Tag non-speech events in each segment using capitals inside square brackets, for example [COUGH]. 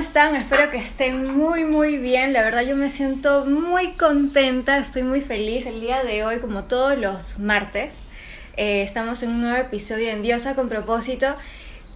están? Espero que estén muy muy bien. La verdad yo me siento muy contenta, estoy muy feliz. El día de hoy, como todos los martes, eh, estamos en un nuevo episodio en Diosa con propósito.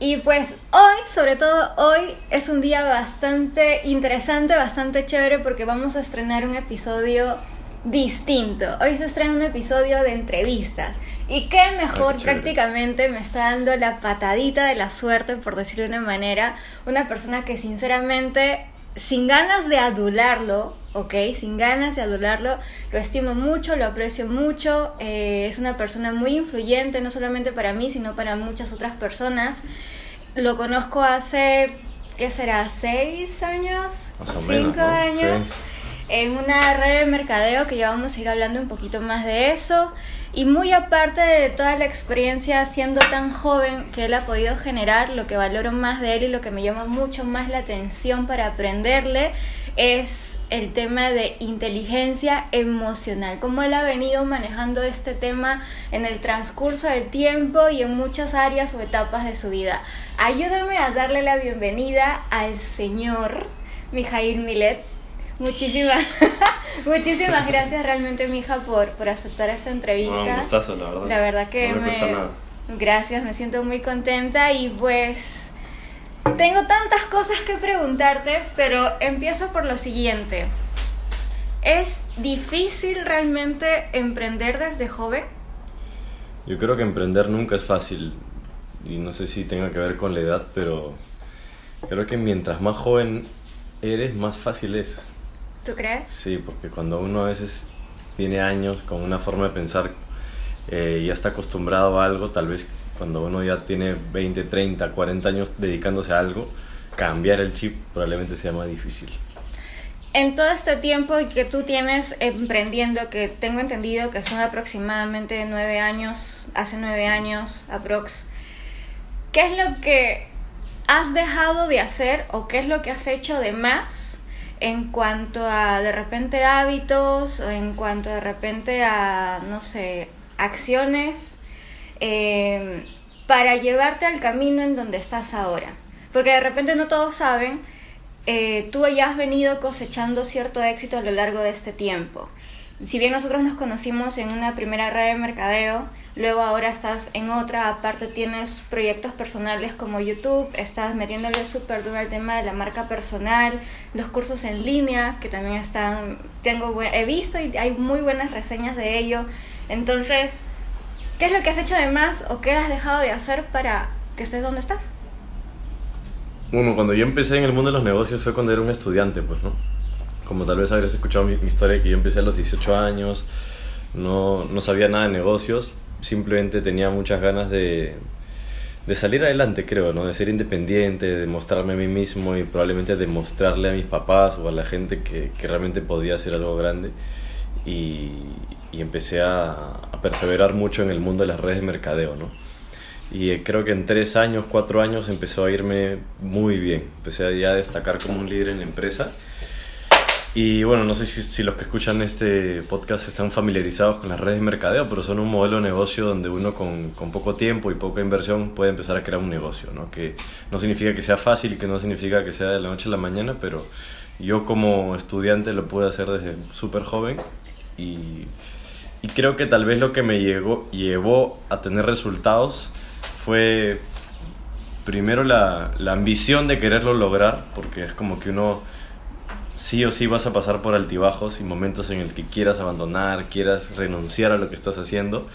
Y pues hoy, sobre todo hoy, es un día bastante interesante, bastante chévere porque vamos a estrenar un episodio distinto. Hoy se estrena un episodio de entrevistas. Y qué mejor prácticamente me está dando la patadita de la suerte, por decirlo de una manera, una persona que sinceramente, sin ganas de adularlo, ¿ok? Sin ganas de adularlo, lo estimo mucho, lo aprecio mucho, eh, es una persona muy influyente, no solamente para mí, sino para muchas otras personas. Lo conozco hace, ¿qué será? ¿Seis años? ¿Cinco años? En una red de mercadeo que ya vamos a ir hablando un poquito más de eso. Y muy aparte de toda la experiencia siendo tan joven que él ha podido generar, lo que valoro más de él y lo que me llama mucho más la atención para aprenderle es el tema de inteligencia emocional, cómo él ha venido manejando este tema en el transcurso del tiempo y en muchas áreas o etapas de su vida. Ayúdame a darle la bienvenida al señor Mijail Milet. Muchísimas, [LAUGHS] muchísimas gracias realmente, mija, por, por aceptar esta entrevista. No, la verdad. La verdad que me, me Gracias, me siento muy contenta y pues tengo tantas cosas que preguntarte, pero empiezo por lo siguiente. ¿Es difícil realmente emprender desde joven? Yo creo que emprender nunca es fácil y no sé si tenga que ver con la edad, pero creo que mientras más joven eres, más fácil es. ¿Tú crees? Sí, porque cuando uno a veces tiene años con una forma de pensar eh, y ya está acostumbrado a algo, tal vez cuando uno ya tiene 20, 30, 40 años dedicándose a algo, cambiar el chip probablemente sea más difícil. En todo este tiempo que tú tienes emprendiendo, que tengo entendido que son aproximadamente nueve años, hace nueve años aprox, ¿qué es lo que has dejado de hacer o qué es lo que has hecho de más en cuanto a de repente hábitos o en cuanto de repente a, no sé, acciones eh, para llevarte al camino en donde estás ahora. Porque de repente no todos saben, eh, tú ya has venido cosechando cierto éxito a lo largo de este tiempo. Si bien nosotros nos conocimos en una primera red de mercadeo, luego ahora estás en otra, aparte tienes proyectos personales como YouTube, estás metiéndole súper duro al tema de la marca personal, los cursos en línea, que también están, tengo, he visto y hay muy buenas reseñas de ello. Entonces, ¿qué es lo que has hecho de más o qué has dejado de hacer para que estés donde estás? Bueno, cuando yo empecé en el mundo de los negocios fue cuando era un estudiante, pues, ¿no? Como tal vez habrías escuchado mi, mi historia, que yo empecé a los 18 años, no, no sabía nada de negocios, simplemente tenía muchas ganas de, de salir adelante, creo, ¿no? De ser independiente, de demostrarme a mí mismo y probablemente demostrarle a mis papás o a la gente que, que realmente podía hacer algo grande. Y, y empecé a, a, perseverar mucho en el mundo de las redes de mercadeo, ¿no? Y eh, creo que en tres años, cuatro años empezó a irme muy bien. Empecé ya a destacar como un líder en la empresa y bueno, no sé si, si, los que escuchan este podcast están familiarizados con las redes de mercadeo, pero son un modelo de negocio donde uno con, con, poco tiempo y poca inversión puede empezar a crear un negocio, ¿no? Que no significa que sea fácil que no significa que sea de la noche a la mañana, pero yo como estudiante lo pude hacer desde súper joven y, y, creo que tal vez lo que me llegó, llevó a tener resultados fue primero la, la ambición de quererlo lograr, porque es como que uno sí o sí vas a pasar por altibajos y momentos en el que quieras abandonar, quieras renunciar a lo que estás haciendo,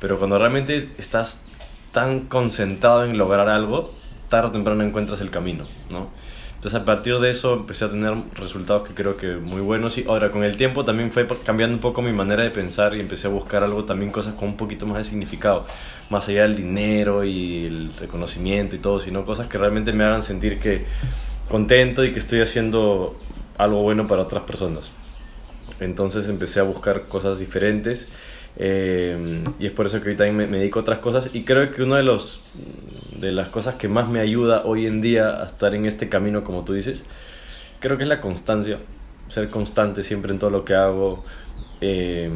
pero cuando realmente estás tan concentrado en lograr algo, tarde o temprano encuentras el camino, ¿no? Entonces a partir de eso empecé a tener resultados que creo que muy buenos y ahora con el tiempo también fue cambiando un poco mi manera de pensar y empecé a buscar algo también cosas con un poquito más de significado, más allá del dinero y el reconocimiento y todo, sino cosas que realmente me hagan sentir que contento y que estoy haciendo algo bueno para otras personas. Entonces empecé a buscar cosas diferentes eh, y es por eso que ahorita me, me, dedico a otras cosas y creo que una de, los, de las cosas que más me ayuda hoy en día a estar en este camino, como tú dices, creo que es la constancia, ser constante siempre en todo lo que hago. Eh,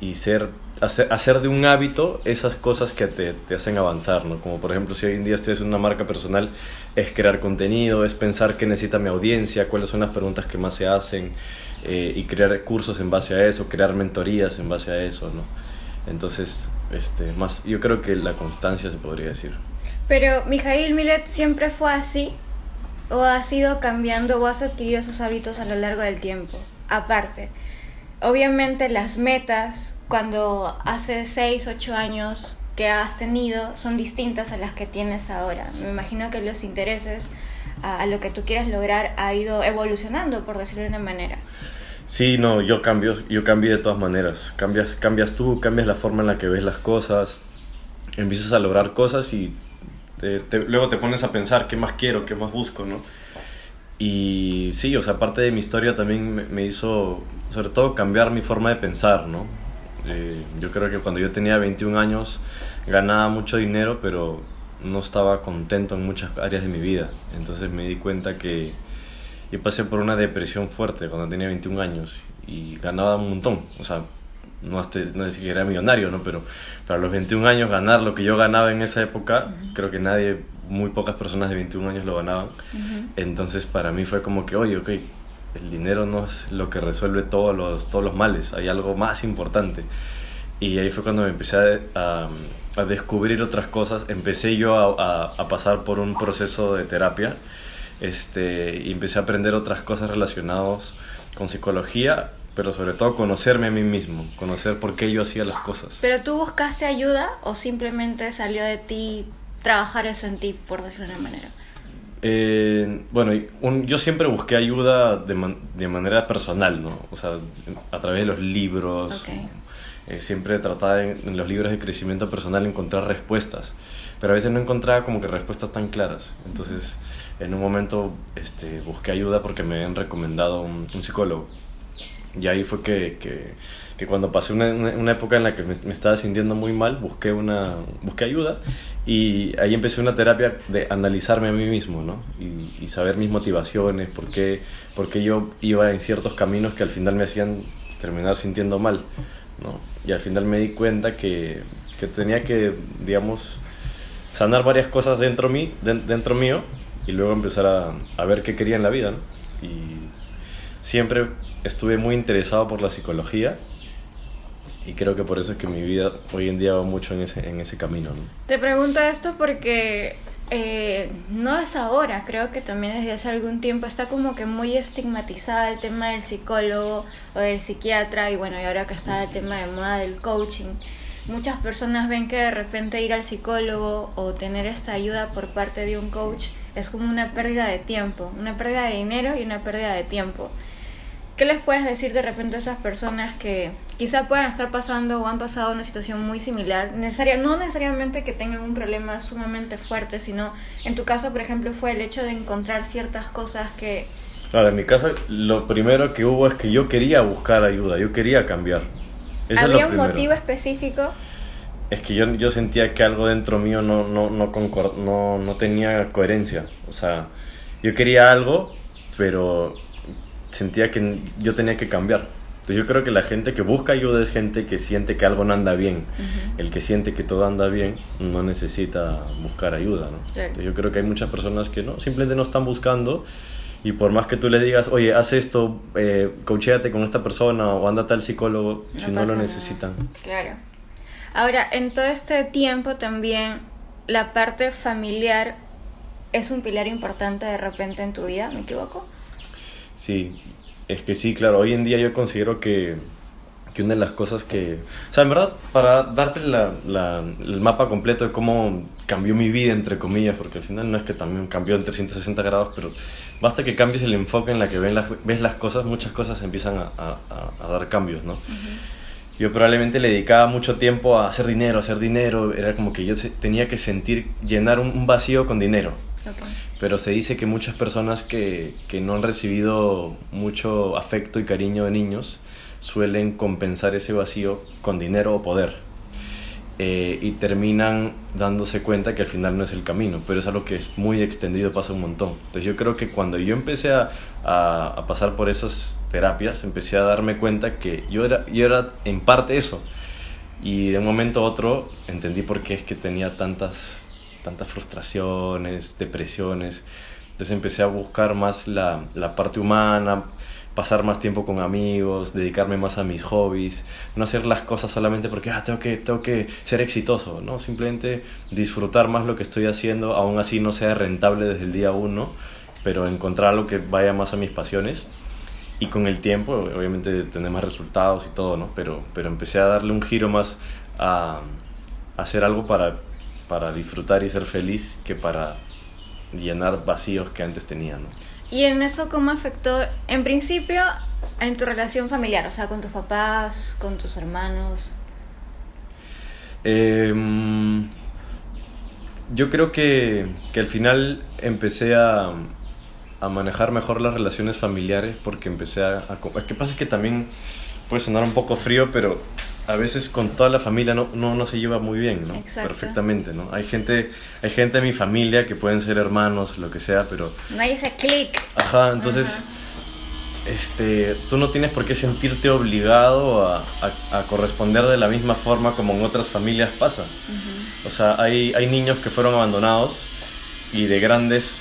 y ser hacer, hacer, de un hábito esas cosas que te, te, hacen avanzar, ¿no? Como por ejemplo, si hoy en día estoy haciendo una marca personal, es crear contenido, es pensar qué necesita mi audiencia, cuáles son las preguntas que más se hacen eh, y crear cursos en base a eso, crear mentorías en base a eso, ¿no? Entonces, este, más, yo creo que la constancia se podría decir. Pero, Mijail Milet siempre fue así, o ha sido cambiando, o has adquirido esos hábitos a lo largo del tiempo. Aparte, obviamente las metas cuando hace 6, 8 años que has tenido son distintas a las que tienes ahora. Me imagino que los intereses a, lo que tú quieras lograr ha ido evolucionando, por decirlo de una manera. Sí, no, yo cambio, yo cambié de todas maneras. Cambias, cambias tú, cambias la forma en la que ves las cosas, empiezas a lograr cosas y te, te, luego te pones a pensar qué más quiero, qué más busco, ¿no? Y sí, o sea, parte de mi historia también me, hizo, sobre todo, cambiar mi forma de pensar, ¿no? Eh, yo creo que cuando yo tenía 21 años ganaba mucho dinero, pero no estaba contento en muchas áreas de mi vida. Entonces me di cuenta que yo pasé por una depresión fuerte cuando tenía 21 años y ganaba un montón. O sea, no, hasta, no decir que era millonario, ¿no? Pero para los 21 años ganar lo que yo ganaba en esa época, uh -huh. creo que nadie, muy pocas personas de 21 años lo ganaban. Uh -huh. Entonces para mí fue como que, oye, ok, el dinero no es lo que resuelve todos los, todos los males, hay algo más importante. Y ahí fue cuando me empecé a, a, a descubrir otras cosas. Empecé yo a, a, pasar por un proceso de terapia este, y empecé a aprender otras cosas relacionadas con psicología, pero sobre todo conocerme a mí mismo, conocer por qué yo hacía las cosas. ¿Pero tú buscaste ayuda o simplemente salió de ti trabajar eso en ti, por decirlo de una manera? Eh, bueno, un, yo siempre busqué ayuda de, man, de, manera personal, ¿no? O sea, a través de los libros. Okay. Eh, siempre trataba en, en, los libros de crecimiento personal encontrar respuestas, pero a veces no encontraba como que respuestas tan claras. Entonces, en un momento este, busqué ayuda porque me habían recomendado un, un psicólogo. Y ahí fue que, que, que cuando pasé una, una, época en la que me, me, estaba sintiendo muy mal, busqué, una, busqué ayuda y ahí empecé una terapia de analizarme a mí mismo, ¿no? Y, y saber mis motivaciones, por qué, por qué yo iba en ciertos caminos que al final me hacían terminar sintiendo mal, ¿no? Y al final me di cuenta que, que tenía que, digamos, sanar varias cosas dentro, mí, dentro mío y luego empezar a, a ver qué quería en la vida, ¿no? Y siempre estuve muy interesado por la psicología y creo que por eso es que mi vida hoy en día va mucho en ese, en ese camino. ¿no? Te pregunto esto porque eh, no es ahora, creo que también desde hace algún tiempo está como que muy estigmatizada el tema del psicólogo o del psiquiatra y bueno, y ahora que está el tema de moda del coaching. Muchas personas ven que de repente ir al psicólogo o tener esta ayuda por parte de un coach es como una pérdida de tiempo, una pérdida de dinero y una pérdida de tiempo. ¿Qué les puedes decir de repente a esas personas que quizá puedan estar pasando o han pasado una situación muy similar? Necesaria, no necesariamente que tengan un problema sumamente fuerte, sino en tu caso, por ejemplo, fue el hecho de encontrar ciertas cosas que... Claro, en mi caso lo primero que hubo es que yo quería buscar ayuda, yo quería cambiar. Eso ¿Había es lo un motivo específico? Es que yo, yo sentía que algo dentro mío no, no, no, concord, no, no tenía coherencia. O sea, yo quería algo, pero sentía que yo tenía que cambiar. Entonces yo creo que la gente que busca ayuda es gente que siente que algo no anda bien. Uh -huh. El que siente que todo anda bien no necesita buscar ayuda. ¿no? Claro. Yo creo que hay muchas personas que no, simplemente no están buscando y por más que tú le digas, oye, haz esto, eh, coachéate con esta persona o anda tal psicólogo, no si no lo necesitan. Nada. Claro. Ahora, en todo este tiempo también la parte familiar es un pilar importante de repente en tu vida, ¿me equivoco? Sí, es que sí, claro, hoy en día yo considero que, que una de las cosas que... O sea, en verdad, para darte la, la, el mapa completo de cómo cambió mi vida, entre comillas, porque al final no es que también cambió en 360 grados, pero basta que cambies el enfoque en la que ven las, ves las cosas, muchas cosas empiezan a, a, a dar cambios, ¿no? Uh -huh. Yo probablemente le dedicaba mucho tiempo a hacer dinero, a hacer dinero, era como que yo tenía que sentir, llenar un vacío con dinero. Pero se dice que muchas personas que, que no han recibido mucho afecto y cariño de niños suelen compensar ese vacío con dinero o poder. eh, y terminan dándose cuenta que al final no es el camino, pero es algo que es muy extendido, pasa un montón. Entonces yo creo que cuando yo empecé a, a, pasar por esas terapias, empecé a darme cuenta que yo era, yo era en parte eso. Y de un momento a otro entendí por qué es que tenía tantas, tantas frustraciones, depresiones. Entonces empecé a buscar más la, la parte humana, pasar más tiempo con amigos, dedicarme más a mis hobbies, no hacer las cosas solamente porque ah, tengo, que, tengo que ser exitoso, ¿no? simplemente disfrutar más lo que estoy haciendo, aún así no sea rentable desde el día uno, pero encontrar algo que vaya más a mis pasiones y con el tiempo obviamente tener más resultados y todo, ¿no? pero, pero empecé a darle un giro más a, a hacer algo para, para disfrutar y ser feliz que para llenar vacíos que antes tenía. ¿no? ¿Y en eso cómo afectó, en principio, en tu relación familiar? O sea, con tus papás, con tus hermanos. Em, yo creo que, que, al final empecé a, a, manejar mejor las relaciones familiares porque empecé a... a ¿Qué pasa? Es que también puede sonar un poco frío, pero a veces con toda la familia no, no, no se lleva muy bien, ¿no? Exacto. Perfectamente, ¿no? Hay gente, hay gente de mi familia que pueden ser hermanos, lo que sea, pero... No hay ese clic. Ajá, entonces, este, tú no tienes por qué sentirte obligado a, a, a, corresponder de la misma forma como en otras familias pasa. O sea, hay, hay niños que fueron abandonados y de grandes,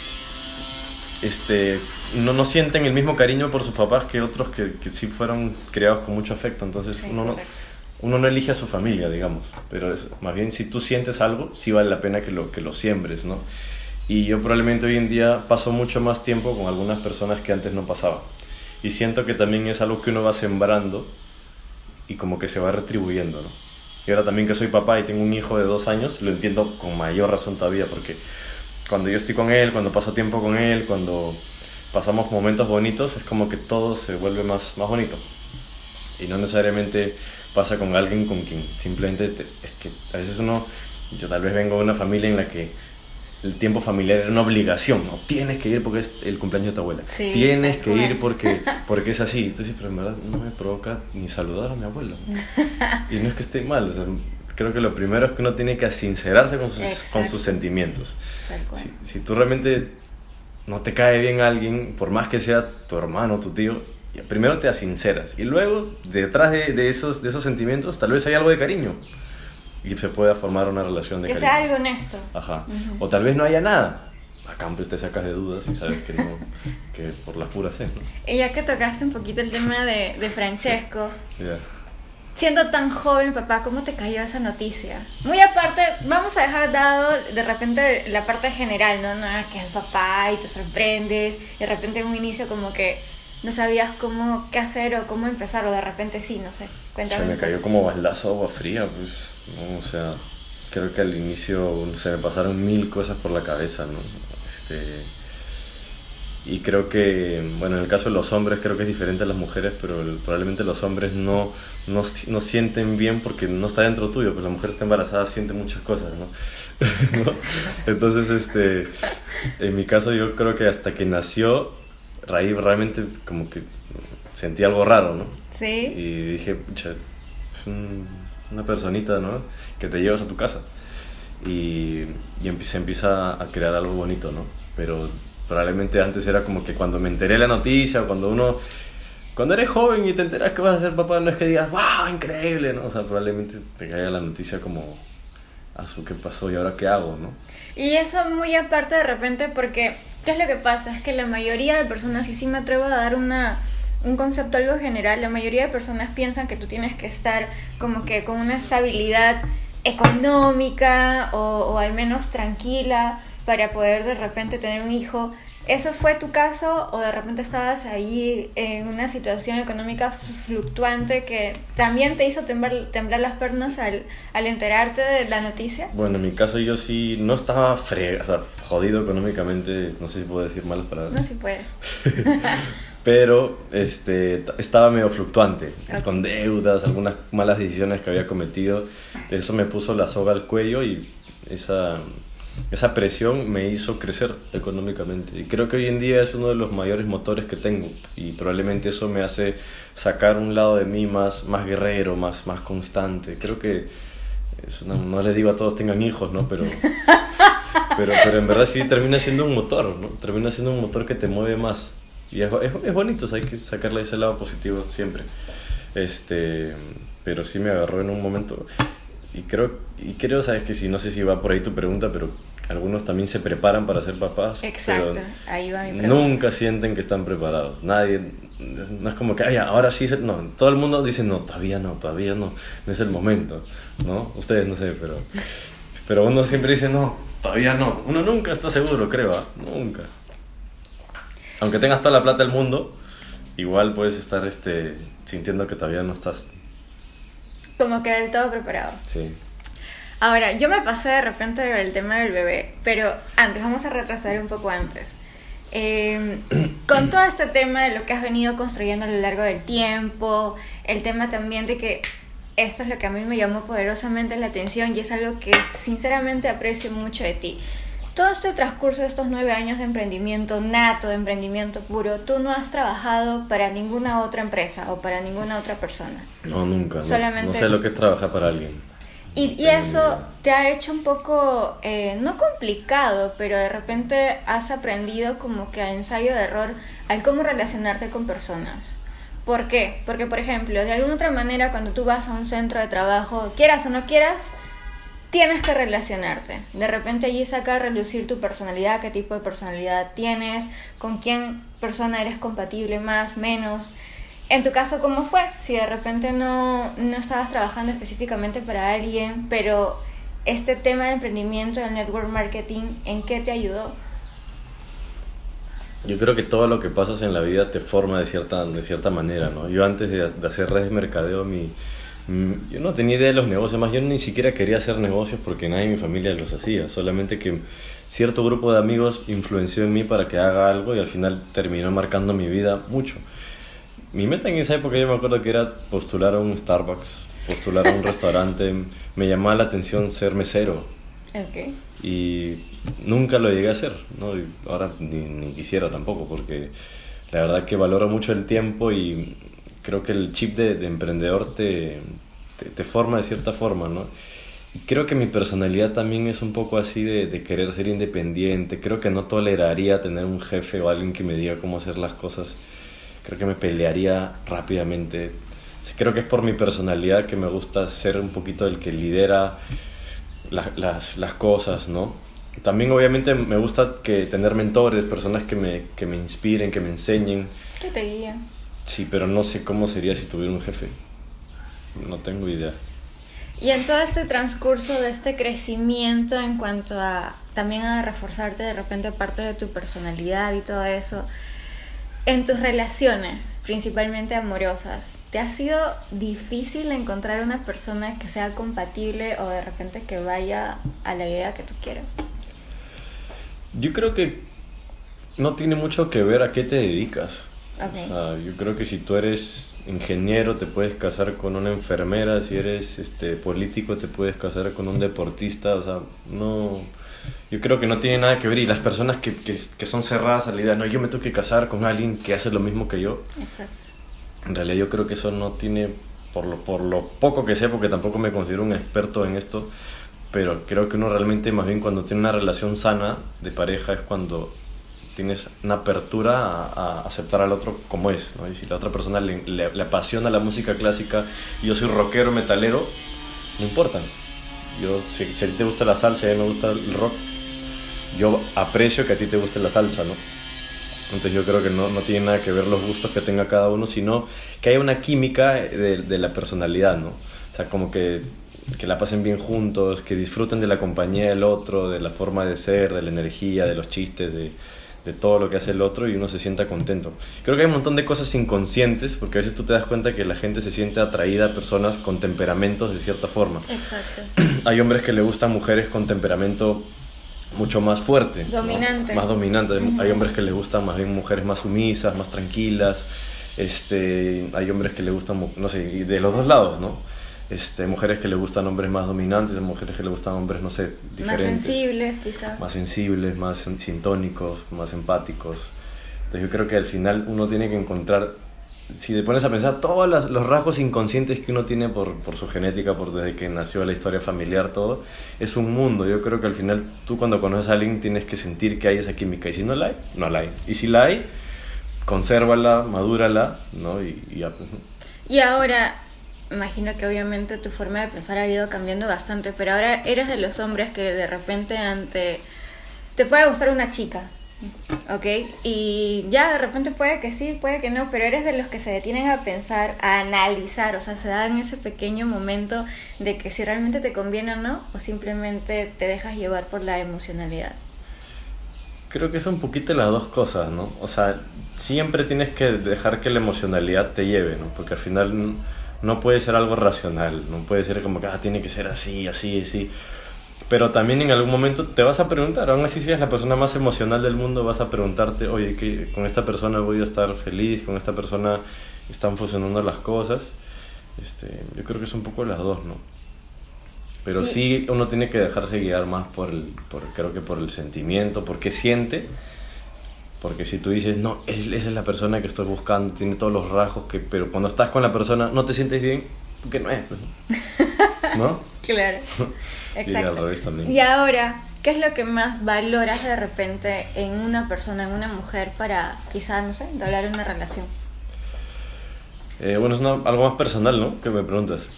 este, no, no sienten el mismo cariño por sus papás que otros que, que sí fueron criados con mucho afecto. Entonces, Sí, uno no correcto. Uno no elige a su familia, digamos, pero más bien si tú sientes algo, sí vale la pena que lo, que lo siembres, ¿no? Y yo probablemente hoy en día paso mucho más tiempo con algunas personas que antes no pasaba. Y siento que también es algo que uno va sembrando y como que se va retribuyendo, ¿no? Y ahora también que soy papá y tengo un hijo de dos años, lo entiendo con mayor razón todavía, porque cuando yo estoy con él, cuando paso tiempo con él, cuando pasamos momentos bonitos, es como que todo se vuelve más, más bonito. Y no necesariamente pasa con alguien con quien simplemente te- es que a veces uno, yo tal vez vengo de una familia en la que el tiempo familiar era una obligación, ¿no? Tienes que ir porque es el cumpleaños de tu abuela. Sí, Tienes que ir porque, [LAUGHS] porque es así. Entonces, pero en verdad no me provoca ni saludar a mi abuelo. [LAUGHS] Y no es que esté mal, o sea, creo que lo primero es que uno tiene que sincerarse con sus, con Exacto. sus sentimientos. Si, si tú realmente no te cae bien alguien, por más que sea tu hermano, tu tío, primero te sinceras y luego detrás de, de esos, de esos sentimientos tal vez hay algo de cariño y se pueda formar una relación de Que cariño. sea algo honesto. Ajá. O tal vez no haya nada. A cambio te sacas de dudas y sabes que no, que por las puras es, ¿no? Y ya que tocaste un poquito el tema de, de Francesco, siendo tan joven, papá, ¿cómo te cayó esa noticia? Muy aparte, vamos a dejar dado de repente la parte general, ¿no? no que es papá y te sorprendes, y de repente en un inicio como que no sabías cómo qué hacer o cómo empezar, o de repente sí, no sé. Cuéntame. Se me cayó como baldazo de agua fría, pues. O sea, creo que al inicio se me pasaron mil cosas por la cabeza, ¿no? Este, y creo que, bueno, en el caso de los hombres creo que es diferente a las mujeres, pero probablemente los hombres no, no, no sienten bien porque no está dentro tuyo, pues la mujer está embarazada, siente muchas cosas, ¿no? [LAUGHS] ¿No? Entonces, este, en mi caso yo creo que hasta que nació, Raíz realmente como que sentí algo raro, ¿no? Sí. Y dije, pucha, es un- una personita, ¿no? Que te llevas a tu casa. Y, y se empieza a crear algo bonito, ¿no? Pero probablemente antes era como que cuando me enteré la noticia, o cuando uno... Cuando eres joven y te enteras que vas a ser papá, no es que digas, wow, increíble, ¿no? O sea, probablemente te caiga la noticia como, ah, su, ¿qué pasó y ahora qué hago, no? Y eso muy aparte de repente porque, ¿qué es lo que pasa? Es que la mayoría de personas, y sí me atrevo a dar una, un concepto algo general, la mayoría de personas piensan que tú tienes que estar como que con una estabilidad económica o, o al menos tranquila para poder de repente tener un hijo. ¿Eso fue tu caso o de repente estabas ahí en una situación económica fluctuante que también te hizo temblar, temblar las piernas al, al enterarte de la noticia? Bueno, en mi caso yo sí no estaba fre o sea, jodido económicamente, no sé si puedo decir malas palabras. No, si puede. [LAUGHS] pero este, estaba medio fluctuante, con deudas, algunas malas decisiones que había cometido. Eso me puso la soga al cuello y esa, esa presión me hizo crecer económicamente. Y creo que hoy en día es uno de los mayores motores que tengo y probablemente eso me hace sacar un lado de mí más, más guerrero, más, más constante. Creo que no, no les digo a todos tengan hijos, ¿no? Pero, [LAUGHS] pero, pero en verdad sí termina siendo un motor, ¿no? Termina siendo un motor que te mueve más. Y es, es, es bonito, hay que sacarle ese lado positivo siempre. Este, pero sí me agarró en un momento. Y creo, y creo, sabes que sí, no sé si va por ahí tu pregunta, pero algunos también se preparan para ser papás. Exacto, ahí va mi pregunta. Nunca sienten que están preparados. Nadie, no es como que, ay, ahora sí, no, todo el mundo dice, no, todavía no, todavía no, no es el momento, ¿no? Ustedes no sé, pero, pero uno siempre dice, no, todavía no. Uno nunca está seguro, creo, ¿ah? nunca. Aunque tengas toda la plata del mundo, igual puedes estar este, sintiendo que todavía no estás. Como que del todo preparado. Sí. Ahora, yo me pasé de repente el tema del bebé, pero antes, vamos a retrasar un poco antes. Eh, [COUGHS] con todo este tema de lo que has venido construyendo a lo largo del tiempo, el tema también de que esto es lo que a mí me llamó poderosamente la atención y es algo que sinceramente aprecio mucho de ti. Todo este transcurso de estos nueve años de emprendimiento nato, de emprendimiento puro, tú no has trabajado para ninguna otra empresa o para ninguna otra persona. No, nunca. Solamente... No, sé lo que es trabajar para alguien. Y, y eso te ha hecho un poco, eh, no complicado, pero de repente has aprendido como que a ensayo de error al cómo relacionarte con personas. ¿Por qué? Porque, por ejemplo, de alguna otra manera, cuando tú vas a un centro de trabajo, quieras o no quieras, tienes que relacionarte. De repente allí saca a relucir tu personalidad, qué tipo de personalidad tienes, con quién persona eres compatible más, menos. En tu caso, ¿cómo fue? Si de repente no, no estabas trabajando específicamente para alguien, pero este tema de emprendimiento, del network marketing, ¿en qué te ayudó? Yo creo que todo lo que pasas en la vida te forma de cierta, de cierta manera, ¿no? Yo antes de, hacer redes de mercadeo, mi, yo no tenía idea de los negocios, más yo ni siquiera quería hacer negocios porque nadie en mi familia los hacía, solamente que cierto grupo de amigos influenció en mí para que haga algo y al final terminó marcando mi vida mucho. Mi meta en esa época yo me acuerdo que era postular a un Starbucks, postular a un [LAUGHS] restaurante, me llamaba la atención ser mesero. Okay. Y nunca lo llegué a hacer, ¿no? Y ahora ni, ni, quisiera tampoco, porque la verdad que valoro mucho el tiempo y creo que el chip de, de emprendedor te, te, te, forma de cierta forma, ¿no? Y creo que mi personalidad también es un poco así de, de querer ser independiente, creo que no toleraría tener un jefe o alguien que me diga cómo hacer las cosas creo que me pelearía rápidamente. Creo que es por mi personalidad que me gusta ser un poquito el que lidera la, las, las cosas, ¿no? También obviamente me gusta que tener mentores, personas que me, que me inspiren, que me enseñen. Que te guíen. Sí, pero no sé cómo sería si tuviera un jefe. No tengo idea. Y en todo este transcurso de este crecimiento en cuanto a también a reforzarte de repente parte de tu personalidad y todo eso, en tus relaciones, principalmente amorosas, ¿te ha sido difícil encontrar una persona que sea compatible o de repente que vaya a la idea que tú quieras? Yo creo que no tiene mucho que ver a qué te dedicas. Okay. O sea, yo creo que si tú eres ingeniero te puedes casar con una enfermera, si eres este político te puedes casar con un deportista, o sea, no yo creo que no tiene nada que ver y las personas que, que, que, son cerradas a la idea, no, yo me tengo que casar con alguien que hace lo mismo que yo. Exacto. En realidad yo creo que eso no tiene, por lo, por lo poco que sé, porque tampoco me considero un experto en esto, pero creo que uno realmente más bien cuando tiene una relación sana de pareja es cuando tienes una apertura a, a aceptar al otro como es, ¿no? Y si la otra persona le, le, le apasiona la música clásica y yo soy rockero, metalero, no importa. Yo, si, si a ti te gusta la salsa y a mí me gusta el rock, yo aprecio que a ti te guste la salsa, ¿no? Entonces yo creo que no, no tiene nada que ver los gustos que tenga cada uno, sino que haya una química de, de la personalidad, ¿no? O sea, como que, que la pasen bien juntos, que disfruten de la compañía del otro, de la forma de ser, de la energía, de los chistes, de, de todo lo que hace el otro y uno se sienta contento. Creo que hay un montón de cosas inconscientes, porque a veces tú te das cuenta que la gente se siente atraída a personas con temperamentos de cierta forma. Exacto. [CLEARS THROAT] hay hombres que le gustan mujeres con temperamento mucho más fuerte. Dominante. ¿no? Más dominante. Uh -huh. Hay hombres que les gustan más bien mujeres más sumisas, más tranquilas. Este, hay hombres que le gustan, no sé, y de los dos lados, ¿no? Este, mujeres que le gustan hombres más dominantes, mujeres que le gustan hombres, no sé, diferentes. Más sensibles, quizás. Más sensibles, más sintónicos, más empáticos. Entonces yo creo que al final uno tiene que encontrar si te pones a pensar todos las- los rasgos inconscientes que uno tiene por, por su genética, por desde que nació la historia familiar, todo, es un mundo. Yo creo que al final tú cuando conoces a alguien tienes que sentir que hay esa química. Y si no la hay, no la hay. Y si la hay, consérvala, madúrala, ¿no? Y, y ya, pues. Y ahora, imagino que obviamente tu forma de pensar ha ido cambiando bastante, pero ahora eres de los hombres que de repente ante... Te puede gustar una chica, ¿ok? Y ya de repente puede que sí, puede que no, pero eres de los que se detienen a pensar, a analizar, o sea, se dan ese pequeño momento de que si realmente te conviene o no, o simplemente te dejas llevar por la emocionalidad. Creo que es un poquito las dos cosas, ¿no? O sea, siempre tienes que dejar que la emocionalidad te lleve, ¿no? Porque al final no puede ser algo racional, no puede ser como que ah, tiene que ser así, así, así. Pero también en algún momento te vas a preguntar, aún así si eres la persona más emocional del mundo, vas a preguntarte, oye, que con esta persona voy a estar feliz, con esta persona están funcionando las cosas. Este, yo creo que es un poco las dos, ¿no? Pero sí uno tiene que dejarse guiar más por el, por, creo que por el sentimiento, por qué siente. Porque si tú dices, no, él- esa es la persona que estoy buscando, tiene todos los rasgos, que, pero cuando estás con la persona no te sientes bien, porque no es. pues, ¿No? [LAUGHS] Claro, [LAUGHS] Y al exacto. revés también. Y ahora, ¿qué es lo que más valoras de repente en una persona, en una mujer, para quizás, no sé, entablar una relación? Eh, bueno, es una- algo más personal, ¿no? Que me preguntas.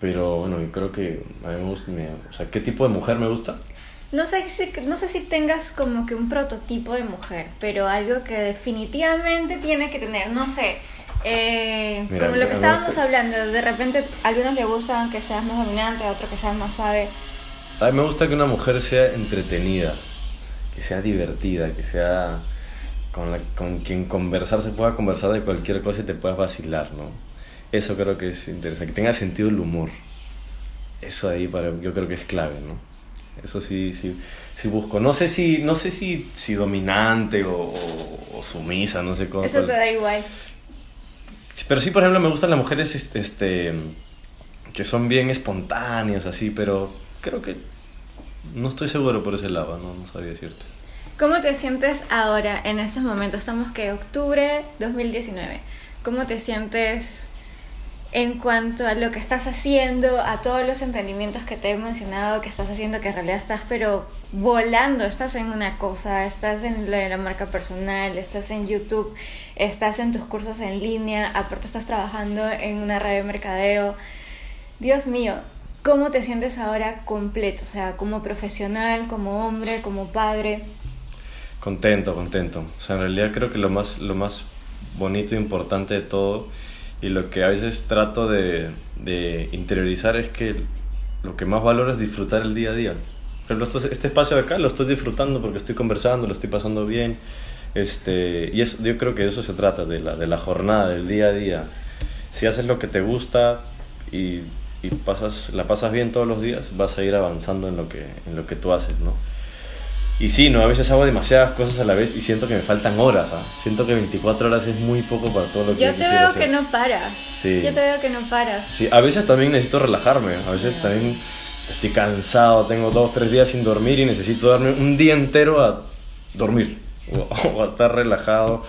Pero bueno, yo creo que a mí me gusta, me- o sea, ¿qué tipo de mujer me gusta? No sé, si, no sé si tengas como que un prototipo de mujer, pero algo que definitivamente tiene que tener, no sé, eh, Mira, como lo que estábamos gusta- hablando, de repente a algunos le gustan que seas más dominante, a otros que seas más suave. A mí me gusta que una mujer sea entretenida, que sea divertida, que sea con, la- con quien conversar, se pueda conversar de cualquier cosa y te puedas vacilar, ¿no? Eso creo que es interesante, que tenga sentido el humor. Eso ahí para, yo creo que es clave, ¿no? Eso sí, sí, sí busco. No sé si, no sé si, si dominante o, o- o sumisa, no sé cómo. Eso te da igual. Pero sí, por ejemplo, me gustan las mujeres este, este, que son bien espontáneas, así, pero creo que no estoy seguro por ese lado, no, no sabría decirte. ¿Cómo te sientes ahora, en estos momentos? Estamos que octubre 2019. ¿Cómo te sientes en cuanto a lo que estás haciendo, a todos los emprendimientos que te he mencionado que estás haciendo, que en realidad estás pero volando, estás en una cosa, estás en la, la marca personal, estás en YouTube, estás en tus cursos en línea, aparte estás trabajando en una red de mercadeo. Dios mío, ¿cómo te sientes ahora completo? O sea, como profesional, como hombre, como padre. Contento, contento. O sea, en realidad creo que lo más, lo más bonito e importante de todo y lo que a veces trato de, de interiorizar es que lo que más valoro es disfrutar el día a día. Por ejemplo, este espacio de acá lo estoy disfrutando porque estoy conversando, lo estoy pasando bien. Este, y eso, yo creo que de eso se trata, de la, de la jornada, del día a día. Si haces lo que te gusta y, y pasas, la pasas bien todos los días, vas a ir avanzando en lo que, en lo que tú haces, ¿no? Y sí, no, a veces hago demasiadas cosas a la vez y siento que me faltan horas, ¿ah? Siento que 24 horas es muy poco para todo lo que yo, Yo te veo hacer. que no paras. Sí. Yo te veo que no paras. Sí, a veces también necesito relajarme, a veces también estoy cansado, tengo dos, tres días sin dormir y necesito darme un día entero a dormir o, [LAUGHS] o a estar relajado.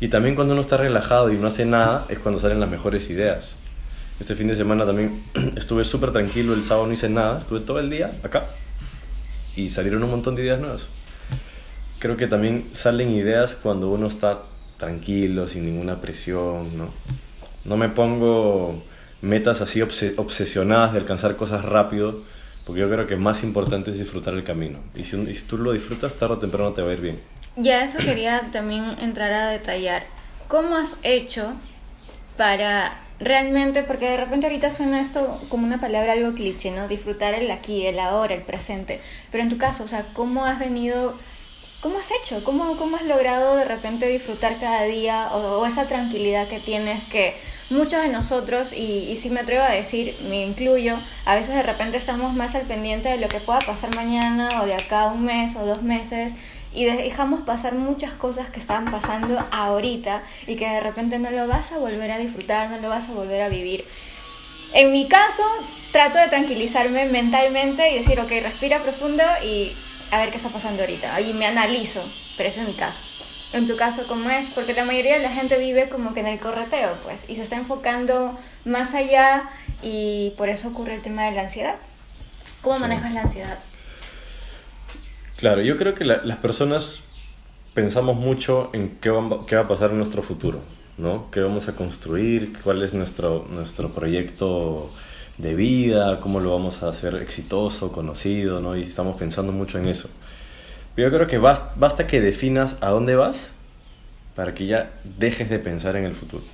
Y también cuando uno está relajado y no hace nada es cuando salen las mejores ideas. Este fin de semana también [CLEARS THROAT] estuve súper tranquilo, el sábado no hice nada, estuve todo el día acá y salieron un montón de ideas nuevas. Creo que también salen ideas cuando uno está tranquilo, sin ninguna presión, ¿no? No me pongo metas así obse- obsesionadas de alcanzar cosas rápido, porque yo creo que más importante es disfrutar el camino. Y si, un- y si tú lo disfrutas, tarde o temprano te va a ir bien. Y a eso quería también entrar a detallar. ¿Cómo has hecho para realmente, porque de repente ahorita suena esto como una palabra algo cliché, ¿no? Disfrutar el aquí, el ahora, el presente. Pero en tu caso, o sea, ¿cómo has venido, cómo has hecho? ¿Cómo, cómo has logrado de repente disfrutar cada día o, o esa tranquilidad que tienes que muchos de nosotros, y, y si me atrevo a decir, me incluyo, a veces de repente estamos más al pendiente de lo que pueda pasar mañana o de acá un mes o dos meses y dejamos pasar muchas cosas que están pasando ahorita y que de repente no lo vas a volver a disfrutar, no lo vas a volver a vivir. En mi caso, trato de tranquilizarme mentalmente y decir, ok, respira profundo y a ver qué está pasando ahorita. Y me analizo, pero ese es mi caso. en tu caso cómo es, porque la mayoría de la gente vive como que en el correteo, pues, y se está enfocando más allá y por eso ocurre el tema de la ansiedad. ¿Cómo manejas la ansiedad? Claro, yo creo que las personas pensamos mucho en qué va, a pasar en nuestro futuro, ¿no? ¿Qué vamos a construir? ¿Cuál es nuestro, nuestro proyecto de vida? ¿Cómo lo vamos a hacer exitoso, conocido, ¿no? Y estamos pensando mucho en eso. Yo creo que basta, basta que definas a dónde vas para que ya dejes de pensar en el futuro.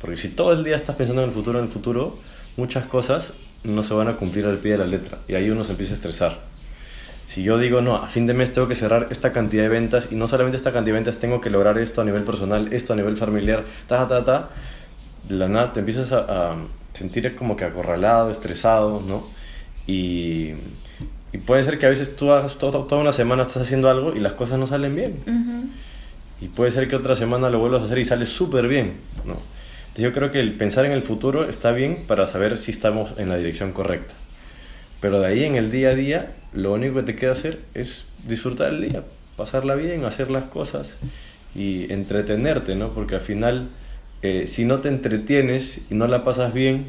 Porque si todo el día estás pensando en el futuro, en el futuro, muchas cosas no se van a cumplir al pie de la letra. Y ahí uno se empieza a estresar. Si yo digo, no, a fin de mes tengo que cerrar esta cantidad de ventas y no solamente esta cantidad de ventas, tengo que lograr esto a nivel personal, esto a nivel familiar, ta, ta, ta, de la nada te empiezas a, sentir como que acorralado, estresado, ¿no? Y, y, puede ser que a veces tú hagas toda, toda, una semana estás haciendo algo y las cosas no salen bien. Y puede ser que otra semana lo vuelvas a hacer y sale súper bien, ¿no? Entonces yo creo que el pensar en el futuro está bien para saber si estamos en la dirección correcta. Pero de ahí en el día a día, lo único que te queda hacer es disfrutar el día, pasarla bien, hacer las cosas y entretenerte, ¿no? Porque al final, eh, si no te entretienes y no la pasas bien,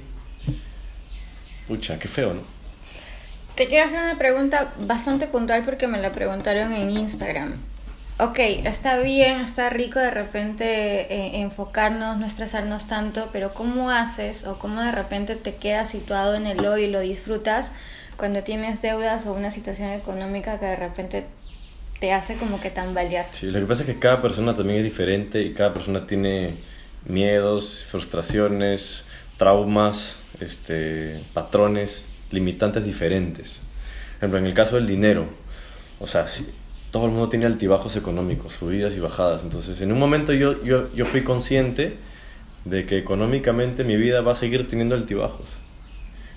pucha, qué feo, ¿no? Te quiero hacer una pregunta bastante puntual porque me la preguntaron en Instagram. Ok, está bien, está rico de repente eh, enfocarnos, no estresarnos tanto, pero ¿cómo haces o cómo de repente te quedas situado en el hoy y lo disfrutas cuando tienes deudas o una situación económica que de repente te hace como que tambalear. Sí, lo que pasa es que cada persona también es diferente y cada persona tiene miedos, frustraciones, traumas, este, patrones, limitantes diferentes. Por ejemplo, en el caso del dinero, o sea, sí, todo el mundo tiene altibajos económicos, subidas y bajadas. Entonces, en un momento yo, yo, yo fui consciente de que económicamente mi vida va a seguir teniendo altibajos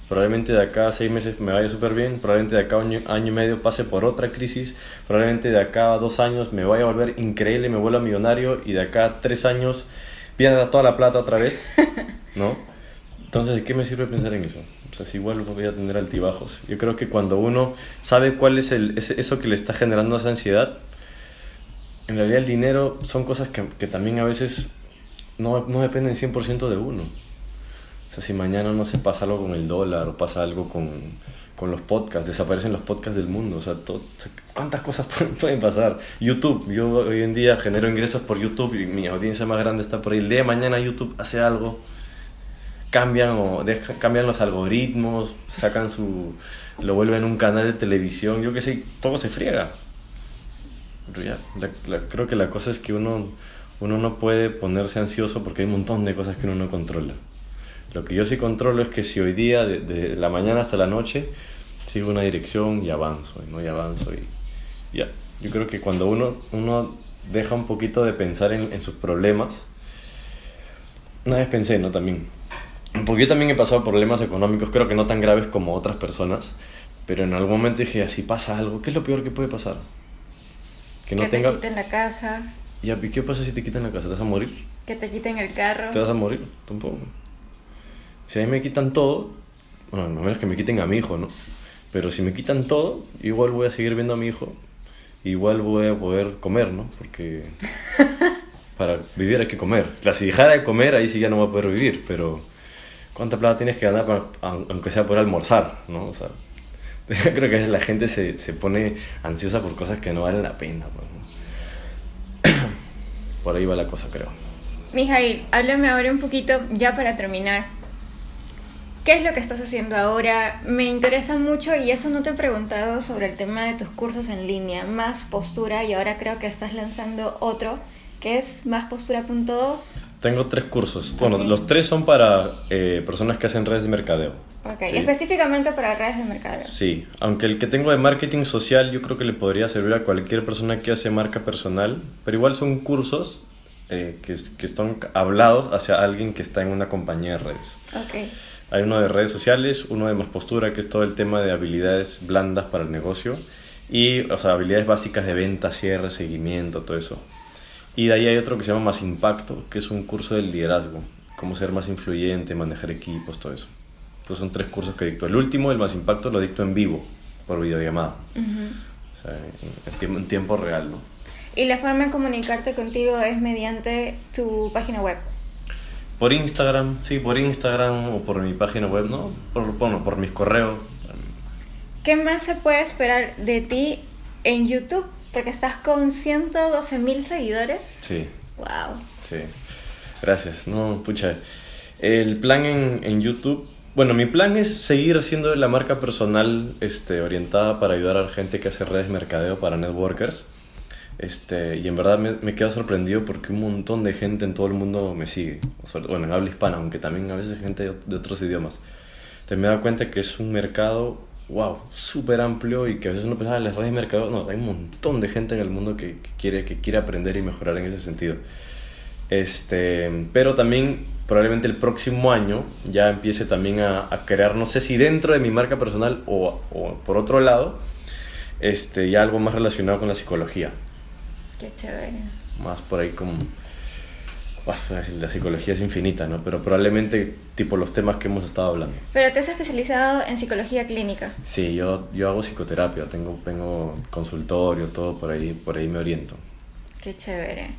probablemente de acá a seis meses me vaya súper bien, probablemente de acá a un año, y medio pase por otra crisis, probablemente de acá a dos años me vaya a volver increíble, me vuelva millonario y de acá a tres años pierda toda la plata otra vez, ¿no? Entonces, ¿de qué me sirve pensar en eso? O sea, si igual voy a tener altibajos. Yo creo que cuando uno sabe cuál es el, eso que le está generando esa ansiedad, en realidad el dinero son cosas que, que también a veces no, no dependen 100% de uno. O sea, si mañana no se pasa algo con el dólar o pasa algo con, con los podcasts, desaparecen los podcasts del mundo, o sea, ¿cuántas cosas [LAUGHS] pueden, pasar? YouTube, yo hoy en día genero ingresos por YouTube y mi audiencia más grande está por ahí. El día de mañana YouTube hace algo, cambian o cambian los algoritmos, sacan su, lo vuelven un canal de televisión, yo qué sé, todo se friega. Pero ya, creo que la cosa es que uno, uno no puede ponerse ansioso porque hay un montón de cosas que uno no controla. Lo que yo sí controlo es que si hoy día, de, la mañana hasta la noche, sigo una dirección y avanzo, ¿no? Y avanzo y ya. Yo creo que cuando uno, uno deja un poquito de pensar en, en sus problemas, una vez pensé, ¿no? También. Porque yo también he pasado problemas económicos, creo que no tan graves como otras personas, pero en algún momento dije, así pasa algo, ¿qué es lo peor que puede pasar? Que no tenga... te quiten la casa. ¿y qué pasa si te quitan la casa? ¿Te vas a morir? Que te quiten el carro. ¿Te vas a morir? Tampoco. Si a mí me quitan todo, bueno, a menos que me quiten a mi hijo, ¿no? Pero si me quitan todo, igual voy a seguir viendo a mi hijo, igual voy a poder comer, ¿no? Porque [LAUGHS] para vivir hay que comer. La si dejara de comer, ahí sí ya no voy a poder vivir, pero ¿cuánta plata tienes que ganar aunque sea por almorzar, ¿no? O sea, yo [LAUGHS] creo que la gente se, se pone ansiosa por cosas que no valen la pena. Pues, [CLEARS THROAT] por ahí va la cosa, creo. Mijail, háblame ahora un poquito, ya para terminar, ¿Qué es lo que estás haciendo ahora? Me interesa mucho y eso no te he preguntado sobre el tema de tus cursos en línea, más postura y ahora creo que estás lanzando otro que es más postura.2. Tengo tres cursos. Bueno, los tres son para eh, personas que hacen redes de mercadeo. Ok, específicamente para redes de mercadeo. Sí, aunque el que tengo de marketing social yo creo que le podría servir a cualquier persona que hace marca personal, pero igual son cursos eh, que, que están hablados hacia alguien que está en una compañía de redes. Ok. Hay uno de redes sociales, uno de más postura, que es todo el tema de habilidades blandas para el negocio. Y, o sea, habilidades básicas de venta, cierre, seguimiento, todo eso. Y de ahí hay otro que se llama Más Impacto, que es un curso de liderazgo. Cómo ser más influyente, manejar equipos, todo eso. Entonces son tres cursos que dicto. El último, el Más Impacto, lo dicto en vivo, por videollamada. O sea, en, tiempo real, ¿no? Y la forma de comunicarte contigo es mediante tu página web. Por Instagram, sí, por Instagram o por mi página web, ¿no? Por, bueno, por mis correos. ¿Qué más se puede esperar de ti en YouTube? Porque estás con 112 mil seguidores. Sí. Wow. Sí. Gracias. No, pucha. El plan en, en YouTube bueno, mi plan es seguir siendo la marca personal este, orientada para ayudar a la gente que hace redes de mercadeo para networkers. Este, y en verdad me, me quedo sorprendido porque un montón de gente en todo el mundo me sigue. bueno, en habla hispana, aunque también a veces gente de otros idiomas. Te me da cuenta que es un mercado, wow, súper amplio y que a veces uno piensa, en las redes de mercadeo, no, hay un montón de gente en el mundo que, que, quiere, que quiere aprender y mejorar en ese sentido. Este, pero también probablemente el próximo año ya empiece también a, a crear, no sé si dentro de mi marca personal o, o, por otro lado, este, ya algo más relacionado con la psicología. Qué chévere. Más por ahí como... La psicología es infinita, ¿no? Pero probablemente tipo los temas que hemos estado hablando. Pero te has especializado en psicología clínica. Sí, yo, yo hago psicoterapia, tengo, tengo consultorio, todo por ahí, por ahí me oriento. Qué chévere.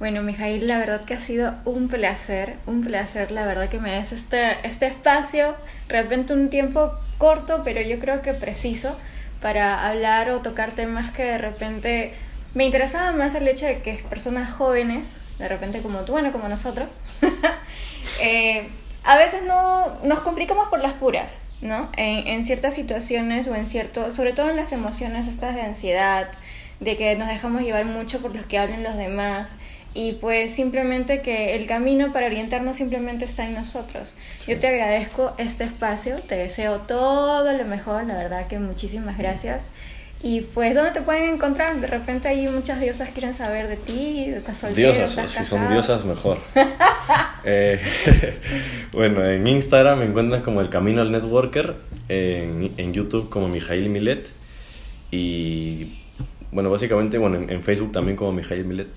Bueno, Mijail, la verdad que ha sido un placer, un placer, la verdad que me des este, este espacio, de repente un tiempo corto, pero yo creo que preciso para hablar o tocar temas que de repente me interesaba más el hecho de que personas jóvenes, de repente como tú, bueno, como nosotros, [LAUGHS] eh, a veces no nos complicamos por las puras, ¿no? En, en ciertas situaciones o en cierto, sobre todo en las emociones estas de ansiedad, de que nos dejamos llevar mucho por los que hablen los demás y pues simplemente que el camino para orientarnos simplemente está en nosotros. Sí. Yo te agradezco este espacio, te deseo todo lo mejor, la verdad que muchísimas gracias. Y pues, ¿dónde te pueden encontrar? De repente hay muchas diosas que quieren saber de ti, de estás soltero, Diosas, estás si son diosas, mejor. [LAUGHS] eh, [LAUGHS] bueno, en Instagram me encuentran como El Camino al Networker, en, en YouTube como Mijail Milet y bueno, básicamente, bueno, en, en Facebook también como Mijail Milet.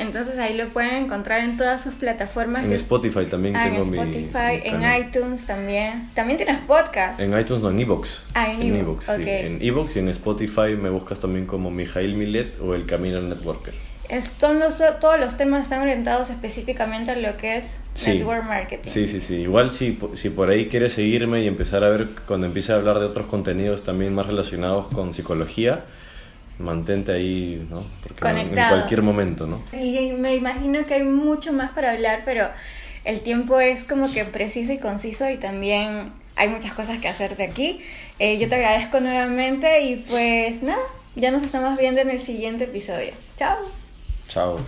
Entonces ahí lo pueden encontrar en todas sus plataformas. En Spotify también ah, tengo en Spotify, mi en iTunes también. También tienes podcast. En iTunes no, en Evox. Ah, en Evox, sí. En Evox y en Spotify me buscas también como Mijail Milet o El Camino Networker. Es- son los, todos los temas están orientados específicamente a lo que es Sí. network marketing. Sí, sí, sí. Igual si, si por ahí quieres seguirme y empezar a ver cuando empiece a hablar de otros contenidos también más relacionados con psicología, mantente ahí, ¿no? Porque en Conectado. cualquier momento, ¿no? Y me imagino que hay mucho más para hablar, pero el tiempo es como que preciso y conciso y también hay muchas cosas que hacerte aquí. Eh, yo te agradezco nuevamente y pues nada, ya nos estamos viendo en el siguiente episodio. Chao. Chao.